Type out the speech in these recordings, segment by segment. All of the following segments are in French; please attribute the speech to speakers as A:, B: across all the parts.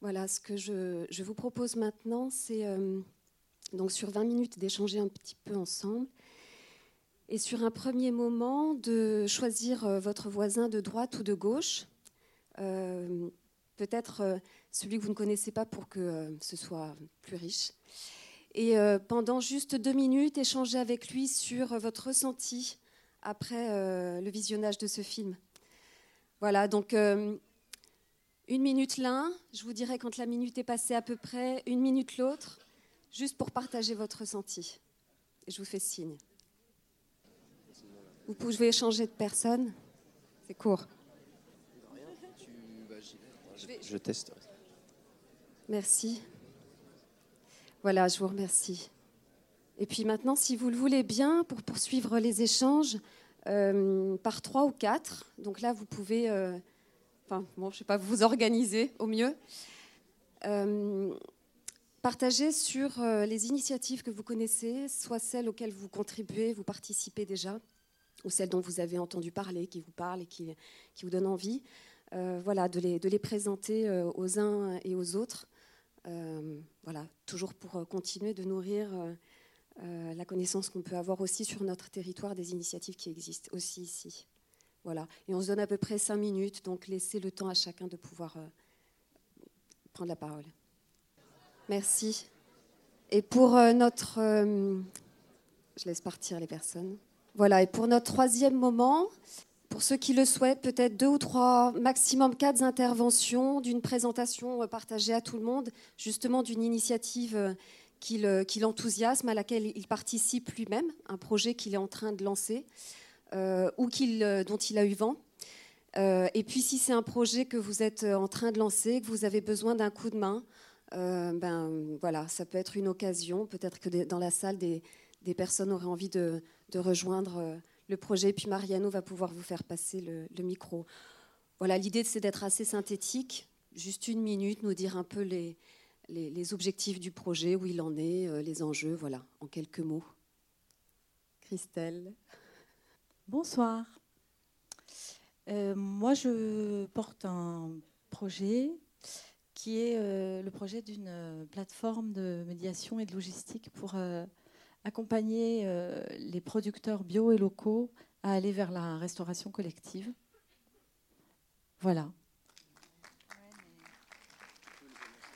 A: Voilà, ce que je, vous propose maintenant, c'est donc sur 20 minutes d'échanger un petit peu ensemble. Et sur un premier moment, de choisir votre voisin de droite ou de gauche. Peut-être celui que vous ne connaissez pas pour que ce soit plus riche et euh, pendant juste deux minutes, échanger avec lui sur votre ressenti après euh, le visionnage de ce film. Voilà, donc euh, une minute l'un, je vous dirai quand la minute est passée à peu près, une minute l'autre, juste pour partager votre ressenti. Et je vous fais signe. Vous pouvez échanger de personne, c'est court.
B: Je teste.
A: Merci. Voilà, je vous remercie. Et puis maintenant, si vous le voulez bien, pour poursuivre les échanges, euh, par trois ou quatre, donc là, vous pouvez, euh, enfin, bon, je sais pas, vous organiser au mieux, euh, partager sur les initiatives que vous connaissez, soit celles auxquelles vous contribuez, vous participez déjà, ou celles dont vous avez entendu parler, qui vous parlent et qui, qui vous donnent envie, voilà, de les, de les présenter aux uns et aux autres. Euh, voilà, toujours pour euh, continuer de nourrir euh, la connaissance qu'on peut avoir aussi sur notre territoire des initiatives qui existent aussi ici. Voilà. Et on se donne à peu près cinq minutes, donc laissez le temps à chacun de pouvoir prendre la parole. Merci. Et pour notre... je laisse partir les personnes. Voilà, et pour notre troisième moment, pour ceux qui le souhaitent, peut-être deux ou trois, maximum quatre interventions d'une présentation euh, partagée à tout le monde, justement d'une initiative euh, qui l'enthousiasme, à laquelle il participe lui-même, un projet qu'il est en train de lancer euh, ou dont il a eu vent. et puis si c'est un projet que vous êtes en train de lancer, que vous avez besoin d'un coup de main, ben voilà, ça peut être une occasion. Peut-être que dans la salle, des, personnes auraient envie de, rejoindre le projet. Puis Mariano va pouvoir vous faire passer le, micro. Voilà, l'idée c'est d'être assez synthétique, juste une minute, nous dire un peu les, les, objectifs du projet, où il en est, euh, les enjeux, voilà, en quelques mots. Christelle.
C: Bonsoir. Euh, moi, je porte un projet qui est euh, le projet d'une plateforme de médiation et de logistique pour accompagner euh, les producteurs bio et locaux à aller vers la restauration collective. Voilà.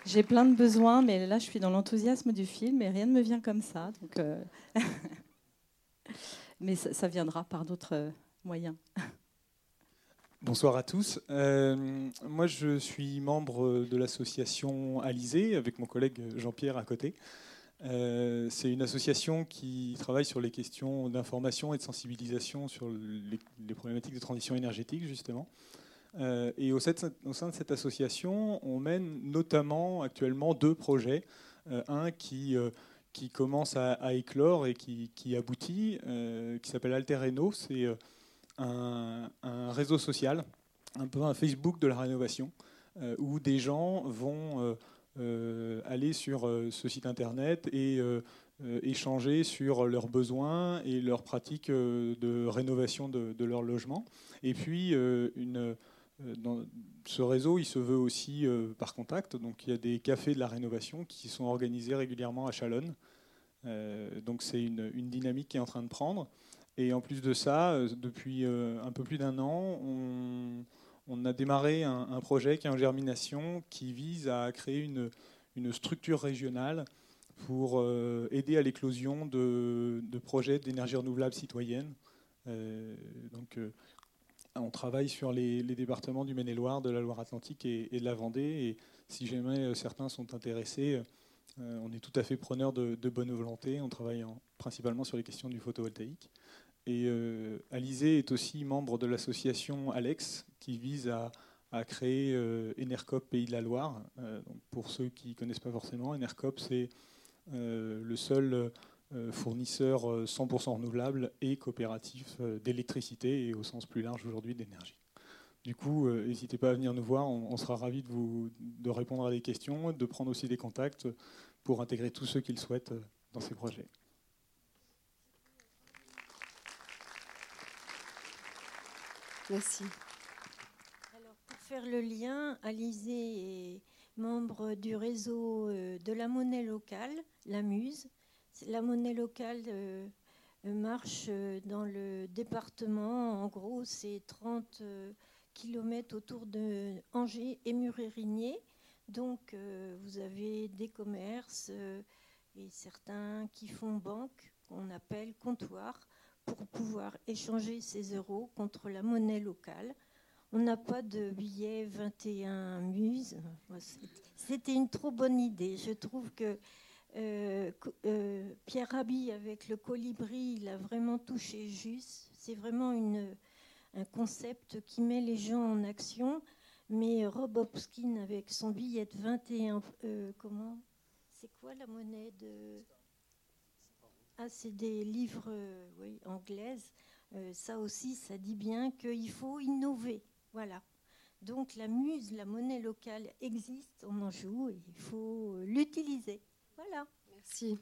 C: J'ai plein de besoins, mais là, je suis dans l'enthousiasme du film et rien ne me vient comme ça. Euh, mais ça, viendra par d'autres euh, moyens.
D: Bonsoir à tous. moi, je suis membre de l'association Alizé avec mon collègue Jean-Pierre à côté. Euh, c'est une association qui travaille sur les questions d'information et de sensibilisation sur les, problématiques de transition énergétique, justement. Euh, et au, sein de cette association, on mène notamment actuellement deux projets. Euh, un qui, qui commence à, éclore et qui, aboutit, qui s'appelle Alterreno. C'est un, un, réseau social, un peu un Facebook de la rénovation, où des gens vont euh, aller sur euh, ce site internet et euh, échanger sur leurs besoins et leurs pratiques de rénovation de, leur logement. Et puis, une, dans ce réseau, il se veut aussi par contact. Donc, il y a des cafés de la rénovation qui sont organisés régulièrement à Chalonne. donc, c'est une, dynamique qui est en train de prendre. Et en plus de ça, depuis un peu plus d'un an, on, a démarré un, projet qui est en germination qui vise à créer une, structure régionale pour euh, aider à l'éclosion de, projets d'énergie renouvelable citoyenne. Euh, euh, on travaille sur les, départements du Maine-et-Loire, de la Loire-Atlantique et, de la Vendée. Et si jamais certains sont intéressés, on est tout à fait preneur de, bonne volonté. On travaille principalement sur les questions du photovoltaïque. Et euh, Alizé est aussi membre de l'association Alex, qui vise à, créer euh, Enercop Pays de la Loire. Euh, pour ceux qui ne connaissent pas forcément, Enercop, c'est le seul fournisseur 100% renouvelable et coopératif d'électricité et au sens plus large aujourd'hui d'énergie. Du coup, n'hésitez pas à venir nous voir, on, sera ravis de, vous, de répondre à des questions, de prendre aussi des contacts pour intégrer tous ceux qui le souhaitent dans ces projets.
A: Merci.
E: Alors, pour faire le lien, Alizé est membre du réseau de la monnaie locale, la Muse. La monnaie locale marche dans le département. En gros, c'est 30 km autour de Angers et Murérigné. Donc, vous avez des commerces et certains qui font banque, qu'on appelle comptoir, pour pouvoir échanger ces euros contre la monnaie locale. On n'a pas de billet 21 muses. C'était une trop bonne idée. Je trouve que euh, euh, Pierre Rabhi, avec le colibri, il a vraiment touché juste. C'est vraiment un concept qui met les gens en action. Mais Rob Hopkins, avec son billet de 21, euh, comment? C'est quoi la monnaie de? Ah, c'est des livres euh, anglaises. Euh, ça aussi, ça dit bien qu'il faut innover. Voilà. Donc la muse, la monnaie locale existe, on en joue et il faut l'utiliser. Voilà.
A: Merci.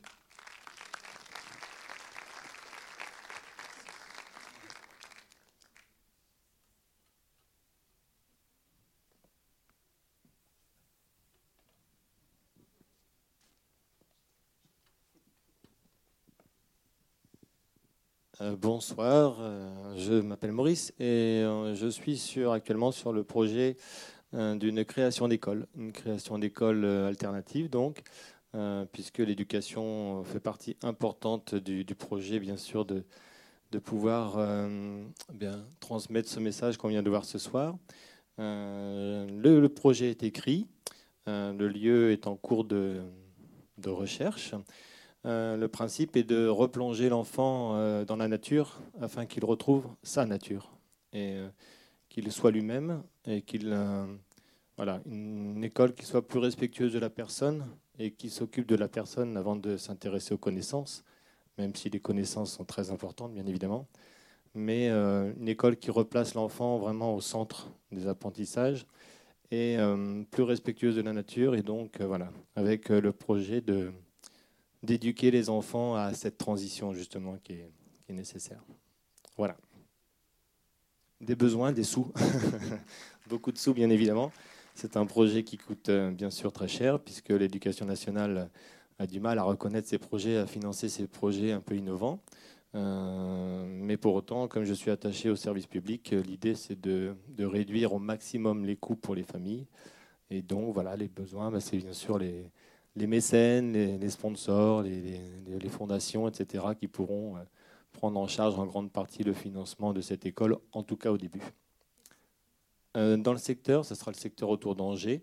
B: Euh, bonsoir, euh, je m'appelle Maurice et euh, je suis sur, actuellement sur le projet d'une création d'école, une création d'école alternative donc, puisque l'éducation fait partie importante du, projet bien sûr de, pouvoir bien, transmettre ce message qu'on vient de voir ce soir. Le, projet est écrit, le lieu est en cours de, recherche. Euh, le principe est de replonger l'enfant euh, dans la nature afin qu'il retrouve sa nature et euh, qu'il soit lui-même et qu'il voilà une école qui soit plus respectueuse de la personne et qui s'occupe de la personne avant de s'intéresser aux connaissances, même si les connaissances sont très importantes bien évidemment, mais une école qui replace l'enfant vraiment au centre des apprentissages et plus respectueuse de la nature et donc voilà avec le projet de d'éduquer les enfants à cette transition justement qui est, nécessaire. Voilà. Des besoins, des sous. Beaucoup de sous bien évidemment. C'est un projet qui coûte euh, bien sûr très cher puisque l'éducation nationale a du mal à reconnaître ces projets, à financer ces projets un peu innovants. Euh, mais pour autant, comme je suis attaché au service public, l'idée c'est de, réduire au maximum les coûts pour les familles. Et donc voilà, les besoins, bah, c'est bien sûr les, mécènes, les, sponsors, les, fondations, etc., qui pourront euh, prendre en charge en grande partie le financement de cette école, en tout cas au début. Euh, dans le secteur, ce sera le secteur autour d'Angers,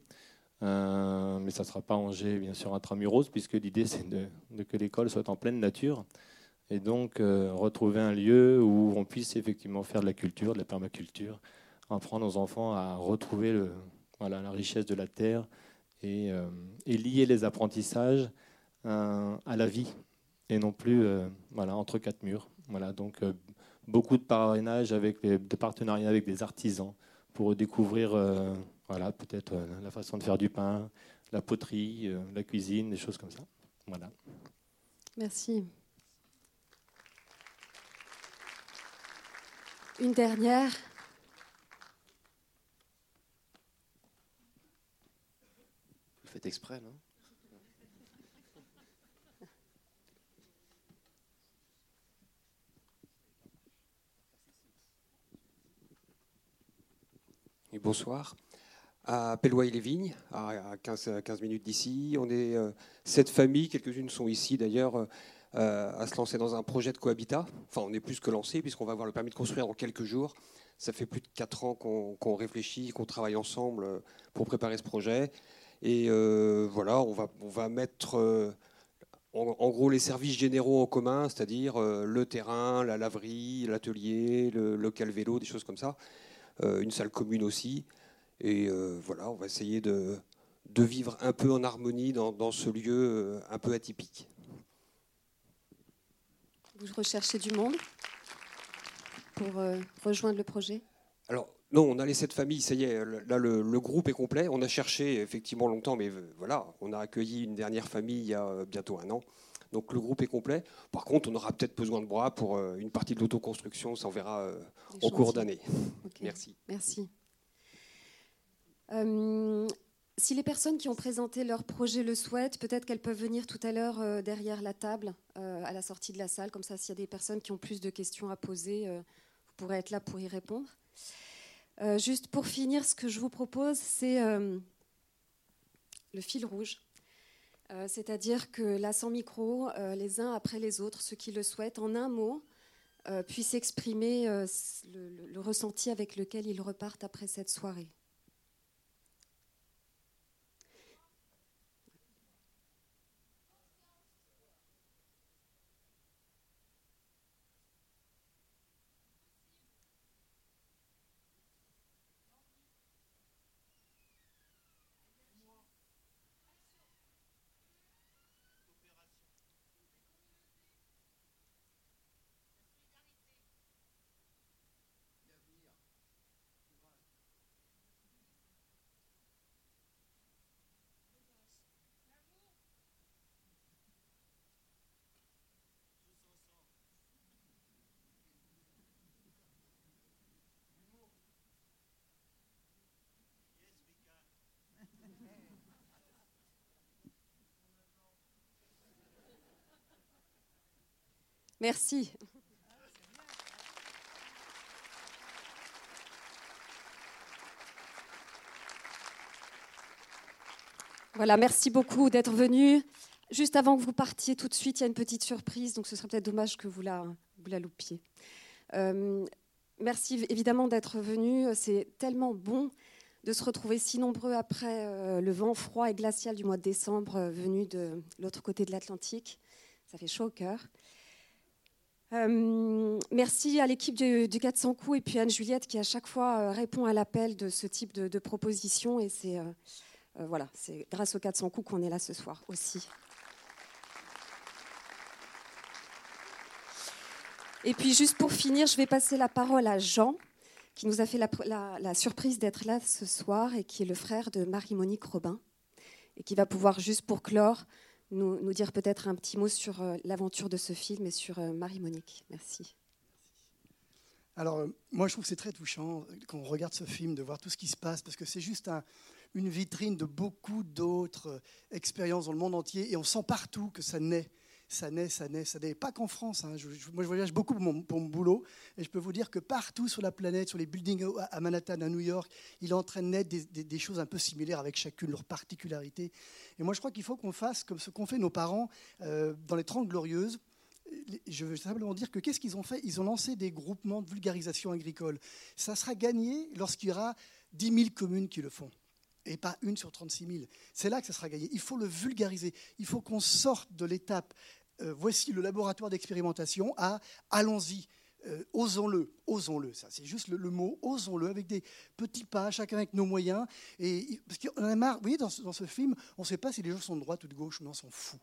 B: euh, mais ça ne sera pas Angers, bien sûr, intramuros, puisque l'idée, c'est de, que l'école soit en pleine nature, et donc retrouver un lieu où on puisse effectivement faire de la culture, de la permaculture, apprendre aux enfants à retrouver la richesse de la terre, euh, et, lier les apprentissages euh, à la vie et non plus euh, entre quatre murs. Voilà, donc beaucoup de parrainage avec de partenariats avec des artisans pour découvrir voilà, peut-être la façon de faire du pain, la poterie, la cuisine, des choses comme ça. Voilà.
A: Merci. Une dernière.
B: faites exprès, non?
F: Bonsoir. À Pelloy-les-Vignes, à 15, 15 minutes d'ici. On est euh, sept familles, quelques-unes sont ici d'ailleurs, euh, à se lancer dans un projet de cohabitat. Enfin, on est plus que lancé, puisqu'on va avoir le permis de construire dans quelques jours. Ça fait plus de quatre ans qu'on réfléchit, qu'on travaille ensemble euh, pour préparer ce projet. Et voilà, on va, mettre en, gros les services généraux en commun, c'est-à-dire le terrain, la laverie, l'atelier, le local vélo, des choses comme ça. Une salle commune aussi. Et voilà, on va essayer de, de, vivre un peu en harmonie dans, dans ce lieu un peu atypique.
A: Vous recherchez du monde pour rejoindre le projet?
F: Alors, non, on a les sept familles, ça y est, là le, groupe est complet. On a cherché effectivement longtemps, mais euh, voilà, on a accueilli une dernière famille il y a euh, bientôt un an. Donc le groupe est complet. Par contre, on aura peut-être besoin de bras pour euh, une partie de l'autoconstruction, ça on verra au cours d'année. Merci.
A: Merci. si les personnes qui ont présenté leur projet le souhaitent, peut-être qu'elles peuvent venir tout à l'heure euh, derrière la table, euh, à la sortie de la salle. Comme ça, s'il y a des personnes qui ont plus de questions à poser, euh, vous pourrez être là pour y répondre. juste pour finir, ce que je vous propose, c'est le fil rouge. C'est-à-dire que là, sans micro, les uns après les autres, ceux qui le souhaitent, en un mot, puissent exprimer le ressenti avec lequel ils repartent après cette soirée. Merci. Voilà, merci beaucoup d'être venu. Juste avant que vous partiez tout de suite, il y a une petite surprise, donc ce serait peut-être dommage que vous la, loupiez. Euh, merci évidemment d'être venu. C'est tellement bon de se retrouver si nombreux après euh, le vent froid et glacial du mois de décembre euh, venu de l'autre côté de l'Atlantique. Ça fait chaud au cœur. Euh, merci à l'équipe du, 400 coups et puis Anne-Juliette qui à chaque fois euh, répond à l'appel de ce type de, proposition. Et c'est euh, voilà, grâce aux 400 coups qu'on est là ce soir aussi. Et puis juste pour finir, je vais passer la parole à Jean, qui nous a fait la, la surprise d'être là ce soir et qui est le frère de Marie-Monique Robin, et qui va pouvoir juste pour clore nous, dire peut-être un petit mot sur euh, l'aventure de ce film et sur euh, Marie-Monique. Merci.
G: Alors, euh, moi, je trouve que c'est très touchant quand on regarde ce film de voir tout ce qui se passe, parce que c'est juste une vitrine de beaucoup d'autres expériences dans le monde entier, et on sent partout que ça naît ça naît, ça naît, ça naît. Pas qu'en France. Hein. moi, je voyage beaucoup pour mon, boulot. Et je peux vous dire que partout sur la planète, sur les buildings à Manhattan, à New York, il est en train de naître des, choses un peu similaires avec chacune leur particularité. Et moi, je crois qu'il faut qu'on fasse comme ce qu'ont fait nos parents euh, dans les Trente Glorieuses. Je veux simplement dire que qu'est-ce qu'ils ont fait? Ils ont lancé des groupements de vulgarisation agricole. Ça sera gagné lorsqu'il y aura 10 000 communes qui le font et pas une sur 36 000. C'est là que ça sera gagné. Il faut le vulgariser. Il faut qu'on sorte de l'étape euh, voici le laboratoire d'expérimentation à allons-y. Euh, osons-le, osons-le, ça c'est juste le, mot, osons-le avec des petits pas, chacun avec nos moyens. Et, parce qu'on a marre, vous voyez, dans ce, film, on ne sait pas si les gens sont de droite ou de gauche, on s'en fout.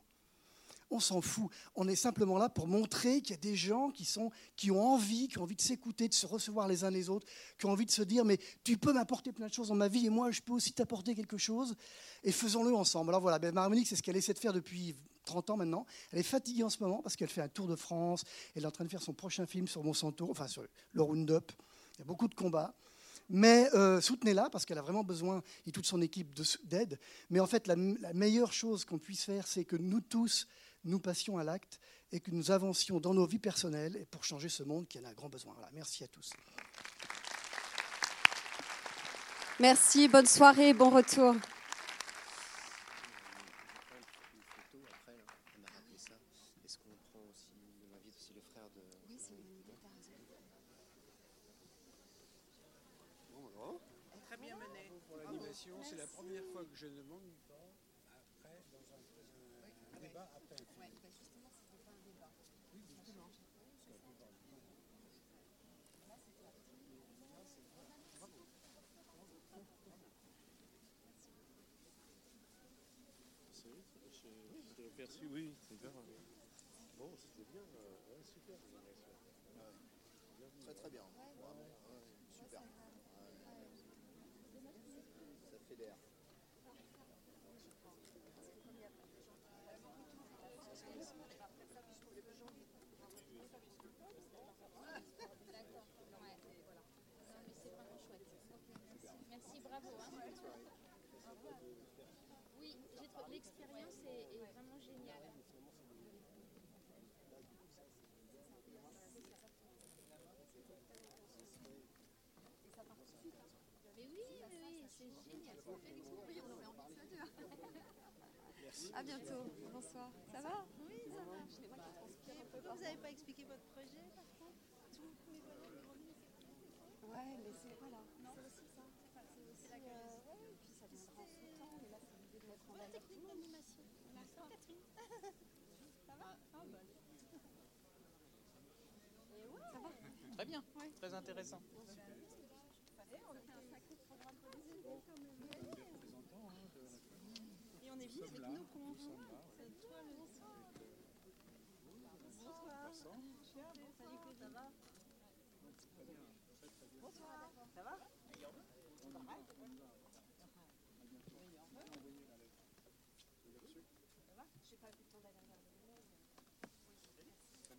G: On s'en fout. On est simplement là pour montrer qu'il y a des gens qui, sont, qui ont envie, qui ont envie de s'écouter, de se recevoir les uns les autres, qui ont envie de se dire mais tu peux m'apporter plein de choses dans ma vie et moi je peux aussi t'apporter quelque chose et faisons-le ensemble. Alors voilà, ben, c'est ce qu'elle essaie de faire depuis 30 ans maintenant. Elle est fatiguée en ce moment parce qu'elle fait un tour de France. Elle est en train de faire son prochain film sur Monsanto, enfin sur le Roundup. Il y a beaucoup de combats. Mais euh, soutenez-la parce qu'elle a vraiment besoin, et toute son équipe, d'aide. Mais en fait, la, meilleure chose qu'on puisse faire, c'est que nous tous, nous passions à l'acte et que nous avancions dans nos vies personnelles pour changer ce monde qui en a un grand besoin. Voilà, merci à tous.
A: Merci, bonne soirée, bon retour.
H: c'est la première fois que je ne demande pas après dans un, un débat après un film. Ouais, bah justement, c'était pas un débat. Oui, perçu, oui, c'est bien. Bon, c'était bien, ouais, super.
I: Très très bien. super.
J: Merci, bravo. Hein. l'expérience est, est vraiment géniale. Mais oui, oui, oui, c'est génial. Courrier, on aurait envie de dire.
A: À bientôt. Bonsoir. Ça va?
J: Oui, ça va. Pourquoi vous n'avez pas expliqué votre projet par contre? Tous mes collègues
A: Ouais, mais c'est voilà.
J: C'est aussi ça. C'est aussi la
A: Euh, ouais, et puis ça viendra en son temps, mais là c'est
J: Ouais,
A: valeur
J: technique d'animation. D'accord, Catherine. ça va? Ah, bah. Et ouais.
A: Ça va?
K: Très bien, très intéressant.
J: Et on est venu avec nos conjoints. C'est toi le Bonsoir. Salut Claudie. Ça va? Bonsoir. Ça va?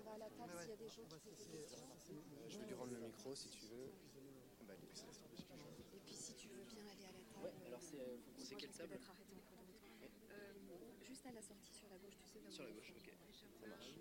A: va à la table s'il y a des gens qui posent des questions.
I: Je vais lui rendre le micro si tu veux.
A: Et puis si tu veux bien aller à la table.
I: Ouais, alors c'est euh, quelle table.
A: Euh, juste à la sortie sur la gauche, tu sais.
I: Sur la gauche, ok. Ça marche.